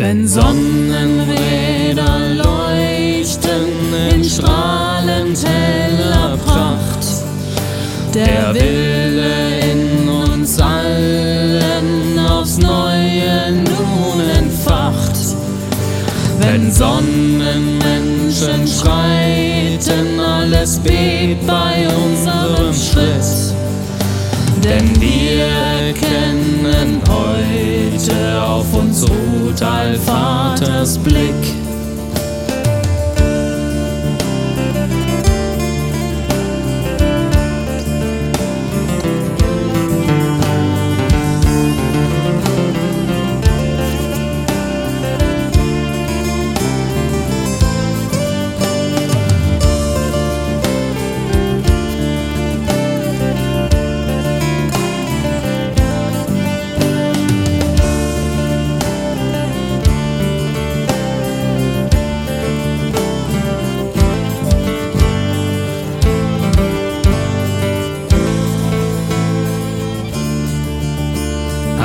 Wenn Sonnenräder leuchten in strahlend heller Pracht, der Wille in uns allen aufs Neue nun entfacht. Wenn Sonnenmenschen schreiten, alles bebt bei unserem Schritt. Denn wir erkennen heute auf uns ruht Allvaters Blick.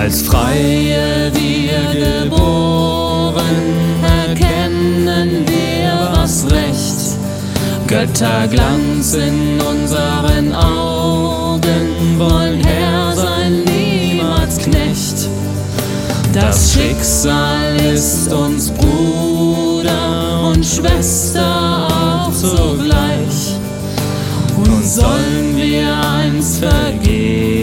Als Freie wir geboren, erkennen wir was Recht. Götterglanz in unseren Augen, wollen Herr sein, niemals Knecht. Das Schicksal ist uns Bruder und Schwester auch zugleich. Und sollen wir eins vergehen,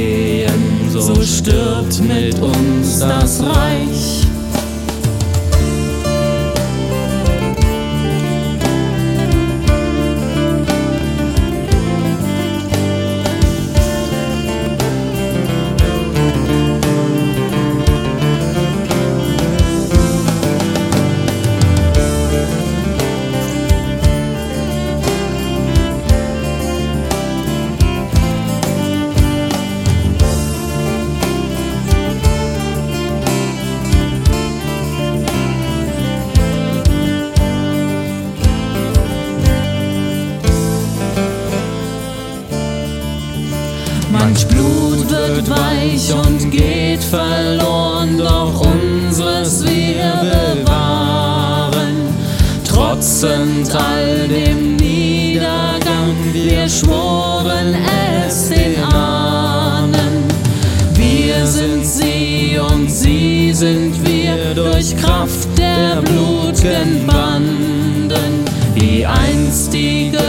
so stirbt mit uns das Reich. Manch Blut wird weich und geht verloren, doch unseres wir bewahren. Trotzend all dem Niedergang, wir schworen es den Ahnen. Wir sind sie und sie sind wir durch Kraft der blutgen Banden, die einstige